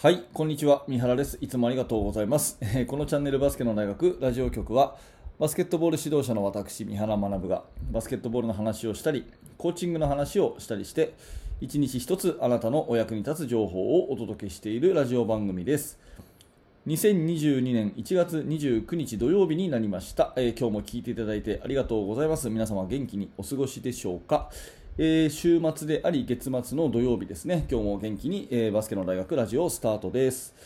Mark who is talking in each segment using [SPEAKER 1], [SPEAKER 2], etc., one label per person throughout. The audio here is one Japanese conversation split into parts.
[SPEAKER 1] はい、こんにちは。三原です。いつもありがとうございます。このチャンネルバスケの大学ラジオ局は、バスケットボール指導者の私、三原学が、バスケットボールの話をしたり、コーチングの話をしたりして、一日一つあなたのお役に立つ情報をお届けしているラジオ番組です。2022年1月29日土曜日になりました、えー今日も聞いていただいてありがとうございます皆様元気にお過ごしでしょうか、えー週末であり月末の土曜日ですね。今日も元気に、えーバスケの大学ラジオスタートです。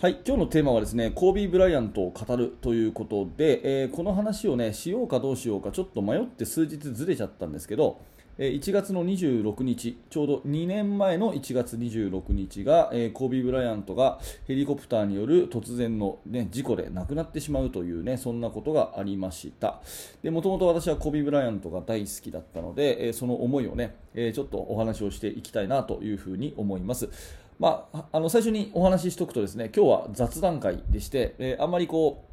[SPEAKER 1] はい、今日のテーマはですね、コービー・ブライアントを語るということで、えーこの話をね、しようかどうしようかちょっと迷って数日ずれちゃったんですけど、1月の26日、ちょうど2年前の1月26日が、えコービー・ブライアントがヘリコプターによる突然の、ね、事故で亡くなってしまうというね、そんなことがありました。もともと私はコービー・ブライアントが大好きだったので、えその思いをね、えちょっとお話をしていきたいなというふうに思います。まあ、あの最初にお話ししておくとですね今日は雑談会でして、えあんまりこう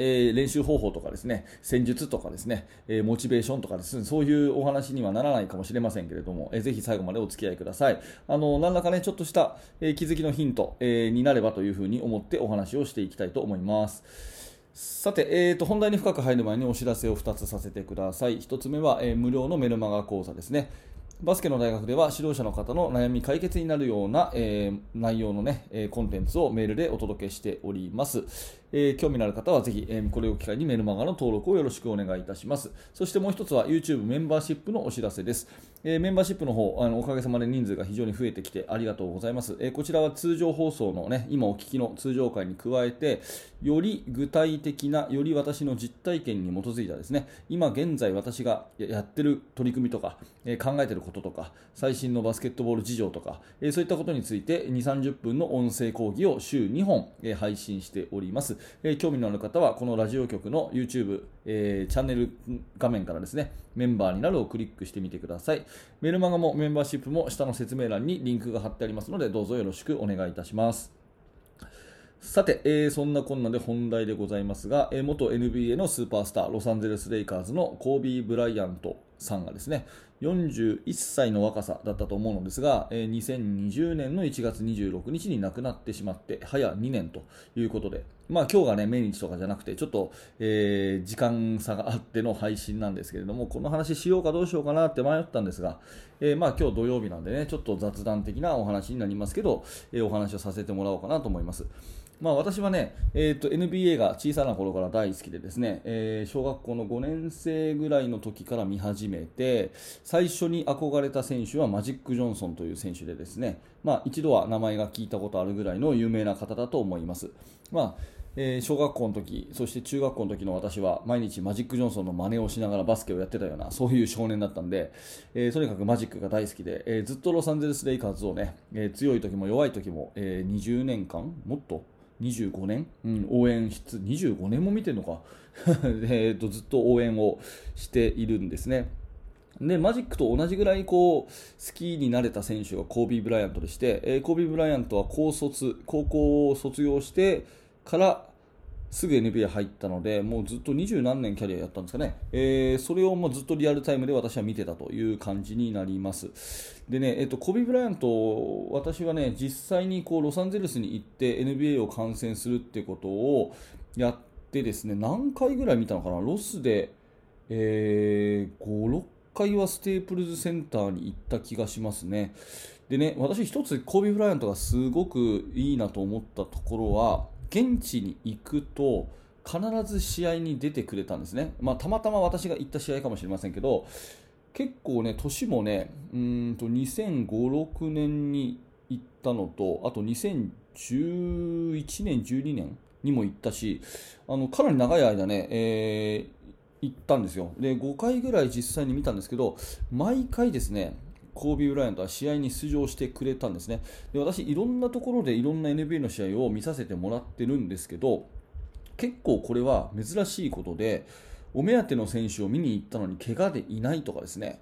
[SPEAKER 1] え練習方法とかですね戦術とかですね、えモチベーションとかですねそういうお話にはならないかもしれませんけれども、えーぜひ最後までお付き合いください。あの何らかねちょっとした、え気づきのヒント、えになればというふうに思ってお話をしていきたいと思います。さて、えー、と本題に深く入る前にお知らせを2つさせてください。1つ目は、え無料のメルマガ講座ですね。バスケの大学では指導者の方の悩み解決になるような、えー内容の、ねえコンテンツをメールでお届けしております、えー興味のある方はぜひ、えーこれを機会にメルマガの登録をよろしくお願いいたします。そしてもう一つは YouTube メンバーシップのお知らせです、えーメンバーシップの方あのおかげさまで人数が非常に増えてきてありがとうございます、えーこちらは通常放送のね今お聞きの通常回に加えてより具体的なより私の実体験に基づいたですね今現在私がやってる取り組みとか、えー考えてることとか最新のバスケットボール事情とか、えーそういったことについて2 3 0分の音声講義を週2本、えー配信しております、えー興味のある方はこのラジオ局の YouTube、えーチャンネル画面からですねメンバーになるをクリックしてみてください。メルマガもメンバーシップも下の説明欄にリンクが貼ってありますのでどうぞよろしくお願いいたします。さて、えーそんなこんなで本題でございますが、えー元 NBA のスーパースター、ロサンゼルス・レイカーズのコービー・ブライアント。さんがですね、41歳の若さだったと思うのですが、えー2020年の1月26日に亡くなってしまって、早2年ということで、まあ今日がね、命日とかじゃなくて、ちょっと、えー時間差があっての配信なんですけれども、この話しようかどうしようかなって迷ったんですが、えーまあ今日土曜日なんでね、ちょっと雑談的なお話になりますけど、えお話をさせてもらおうかなと思います。まあ、私はね、えー、と NBA が小さな頃から大好きでですね、えー小学校の5年生ぐらいの時から見始めて最初に憧れた選手はマジック・ジョンソンという選手でですね、まあ、一度は名前が聞いたことあるぐらいの有名な方だと思います。まあえー小学校の時そして中学校の時の私は毎日マジック・ジョンソンの真似をしながらバスケをやってたようなそういう少年だったんで、えーとにかくマジックが大好きで、えーずっとロサンゼルス・レイカーズをね、え強い時も弱い時も、え20年間もっと25年、うん、応援し25年も見てるのか？えとずっと応援をしているんですね。でマジックと同じぐらいこう好きになれた選手がコービー・ブライアントでして、えーコービー・ブライアントは高卒高校を卒業してからすぐ NBA 入ったので、もうずっと二十何年キャリアやったんですかね、えーそれをもうずっとリアルタイムで私は見てたという感じになります。でね、えっと、コビー・ブライアント、私はね、実際にこうロサンゼルスに行って NBA を観戦するってことをやってですね、何回ぐらい見たのかな、ロスで、えー5、6回はステープルズセンターに行った気がしますね。でね、私一つコビー・ブライアントがすごくいいなと思ったところは、現地に行くと必ず試合に出てくれたんですね。まあ、たまたま私が行った試合かもしれませんけど、結構ね、年もね、うんと2005、6年に行ったのと、あと2011年、12年にも行ったし、あのかなり長い間ね、えー行ったんですよ。で、5回ぐらい実際に見たんですけど、毎回ですね、コービー・ブライアントは試合に出場してくれたんですね。で私、いろんなところでいろんな NBA の試合を見させてもらってるんですけど、結構これは珍しいことで、お目当ての選手を見に行ったのに怪我でいないとかですね、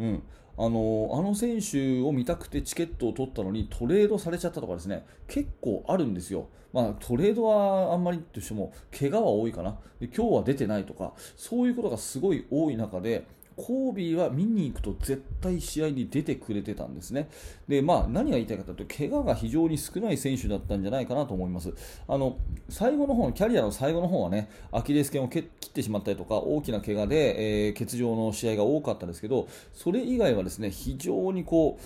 [SPEAKER 1] うん、あのあの選手を見たくてチケットを取ったのにトレードされちゃったとかですね。結構あるんですよ、まあ、トレードはあんまりとしても怪我は多いかな。で今日は出てないとかそういうことがすごい多い中でコービーは見に行くと絶対試合に出てくれてたんですね。で、まあ、何が言いたいかというと、怪我が非常に少ない選手だったんじゃないかなと思います。あの最後の方、キャリアの最後の方はね、アキレス腱を切ってしまったりとか、大きな怪我で、えー、欠場の試合が多かったですけど、それ以外はですね、非常にこ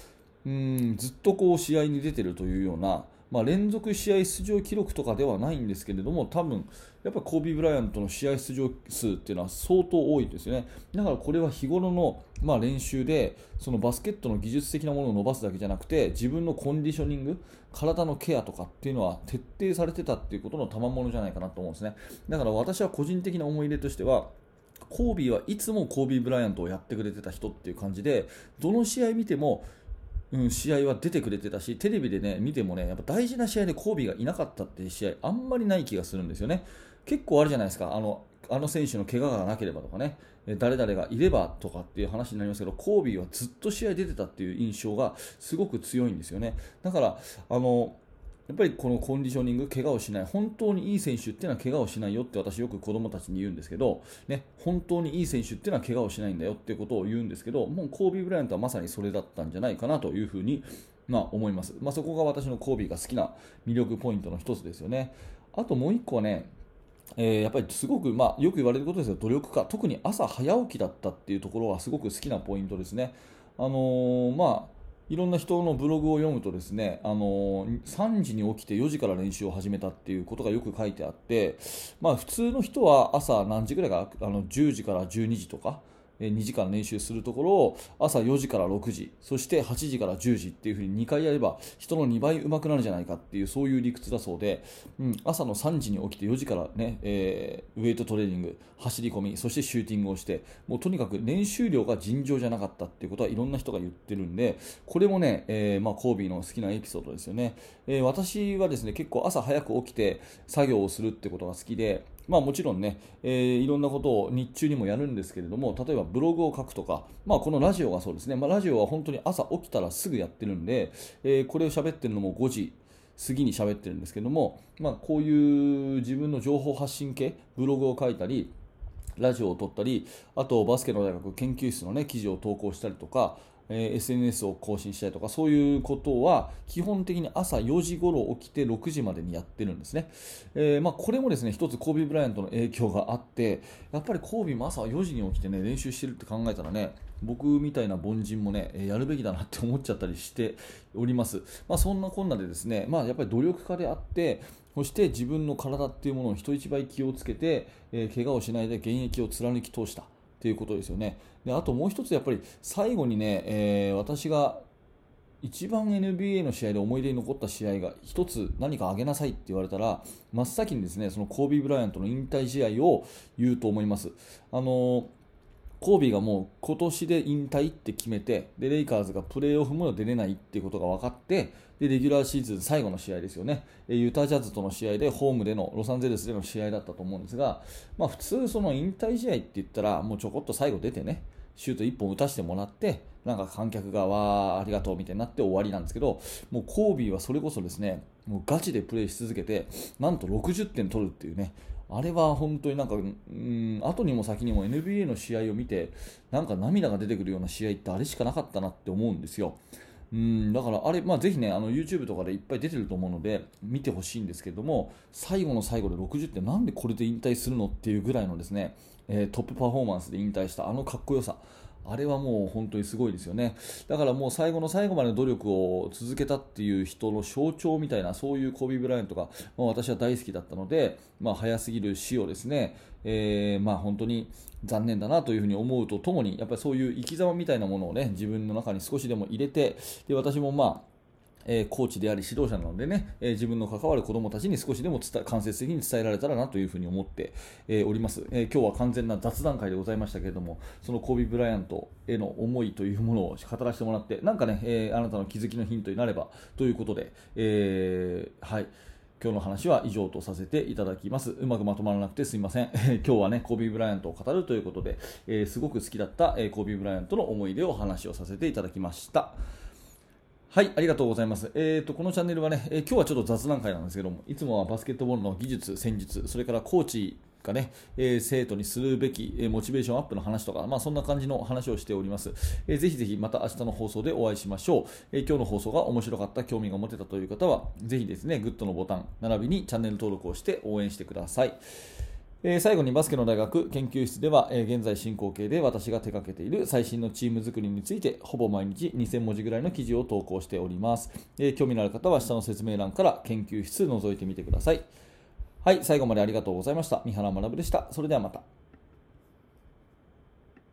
[SPEAKER 1] う、うんずっとこう試合に出てるというような、まあ、連続試合出場記録とかではないんですけれども、多分やっぱコービー・ブライアントの試合出場数っていうのは相当多いですよね。だからこれは日頃の、まあ、練習でそのバスケットの技術的なものを伸ばすだけじゃなくて自分のコンディショニング、体のケアとかっていうのは徹底されてたっていうことの賜物じゃないかなと思うんですね。だから私は個人的な思い入れとしてはコービーはいつもコービー・ブライアントをやってくれてた人っていう感じでどの試合見てもうん、試合は出てくれてたし、テレビでね、見てもね、やっぱ大事な試合でコービーがいなかったっていう試合、あんまりない気がするんですよね。結構あるじゃないですか、あのあの選手の怪我がなければとかね、誰々がいればとかっていう話になりますけど、コービーはずっと試合出てたっていう印象がすごく強いんですよね。だから、あのやっぱりこのコンディショニング、怪我をしない、本当にいい選手っていうのは怪我をしないよって私よく子供たちに言うんですけど、ね、本当にいい選手っていうのは怪我をしないんだよっていうことを言うんですけど、もうコービー・ブライアントはまさにそれだったんじゃないかなというふうに、まあ、思います。まあ、そこが私のコービーが好きな魅力ポイントの一つですよね。あともう1個はね、えー、やっぱりすごく、まあ、よく言われることですが努力家、特に朝早起きだったっていうところはすごく好きなポイントですね。あのー、まあいろんな人のブログを読むとですね、あの3時に起きて4時から練習を始めたっていうことがよく書いてあって、まあ、普通の人は朝何時ぐらいかあの10時から12時とか2時間練習するところを朝4時から6時そして8時から10時っていうふうに2回やれば人の2倍上手くなるんじゃないかっていうそういう理屈だそうで、うん、朝の3時に起きて4時からね、えー、ウェイトトレーニング走り込みそしてシューティングをしてもうとにかく練習量が尋常じゃなかったっていうことはいろんな人が言ってるんでこれもね、えー、まあ、コービーの好きなエピソードですよね、えー、私はですね結構朝早く起きて作業をするってことが好きでまあ、もちろんね、えー、いろんなことを日中にもやるんですけれども、例えばブログを書くとか、まあ、このラジオがそうですね、まあ、ラジオは本当に朝起きたらすぐやってるんで、えー、これを喋ってるのも5時過ぎに喋ってるんですけども、まあ、こういう自分の情報発信系、ブログを書いたり、ラジオを撮ったり、あとバスケの大学研究室の、ね、記事を投稿したりとか、えー、SNS を更新したりとかそういうことは基本的に朝4時頃起きて6時までにやってるんですね、えー、まあ、これもですね一つコービー・ブライアントの影響があってやっぱりコービーも朝4時に起きてね練習してるって考えたらね僕みたいな凡人もねやるべきだなって思っちゃったりしております、まあ、そんなこんなでですね、まあ、やっぱり努力家であってそして自分の体っていうものを人一倍気をつけて、えー、怪我をしないで現役を貫き通した。っていうことですよね。であともう一つやっぱり最後にね、えー、私が一番 NBA の試合で思い出に残った試合が1つ何かあげなさいって言われたら真っ先にですねそのコービー・ブライアントの引退試合を言うと思います。あのコービーがもう今年で引退って決めてでレイカーズがプレーオフも出れないっていうことが分かってでレギュラーシーズン最後の試合ですよね。ユタジャズとの試合でホームでのロサンゼルスでの試合だったと思うんですが、まあ、普通その引退試合って言ったらもうちょこっと最後出てねシュート1本打たせてもらってなんか観客がわーありがとうみたいになって終わりなんですけどもうコービーはそれこそですねもうガチでプレーし続けてなんと60点取るっていうねあれは本当になんか、うん、後にも先にも NBA の試合を見て、なんか涙が出てくるような試合ってあれしかなかったなって思うんですよ。うんだからあれ、まあ、ぜひね、あの YouTube とかでいっぱい出てると思うので、見てほしいんですけれども、最後の最後で60ってなんでこれで引退するのっていうぐらいのですね、えー、トップパフォーマンスで引退したあのかっこよさ。あれはもう本当にすごいですよね。だからもう最後の最後まで努力を続けたっていう人の象徴みたいな、そういうコビー・ブライアントが、まあ、私は大好きだったので、まあ、早すぎる死をですね、えー、まあ本当に残念だなというふうに思うとともに、やっぱりそういう生き様みたいなものをね、自分の中に少しでも入れて、で私もまあ、えー、コーチであり指導者なのでね、えー、自分の関わる子どもたちに少しでも間接的に伝えられたらなというふうに思って、えー、おります、え今日は完全な雑談会でございましたけれどもそのコービー・ブライアントへの思いというものを語らせてもらってなんかね、えあなたの気づきのヒントになればということで、えはい今日の話は以上とさせていただきます。うまくまとまらなくてすみません。今日はね、コービー・ブライアントを語るということで、え、すごく好きだった、え、コービー・ブライアントの思い出を話をさせていただきました。はい、ありがとうございます。えっ、ー、と、このチャンネルはね、えー、今日はちょっと雑談会なんですけども、いつもはバスケットボールの技術、戦術、それからコーチかね、えー、生徒にするべき、えモチベーションアップの話とか、まあ、そんな感じの話をしております、えー、ぜひぜひまた明日の放送でお会いしましょう、え今日の放送が面白かった興味が持てたという方はぜひですねグッドのボタン並びにチャンネル登録をして応援してください。えー、最後にバスケの大学研究室では、えー、現在進行形で私が手掛けている最新のチーム作りについてほぼ毎日2000文字ぐらいの記事を投稿しております、えー、興味のある方は下の説明欄から研究室覗いてみてください。はい最後までありがとうございました。三原学でした。それではまた。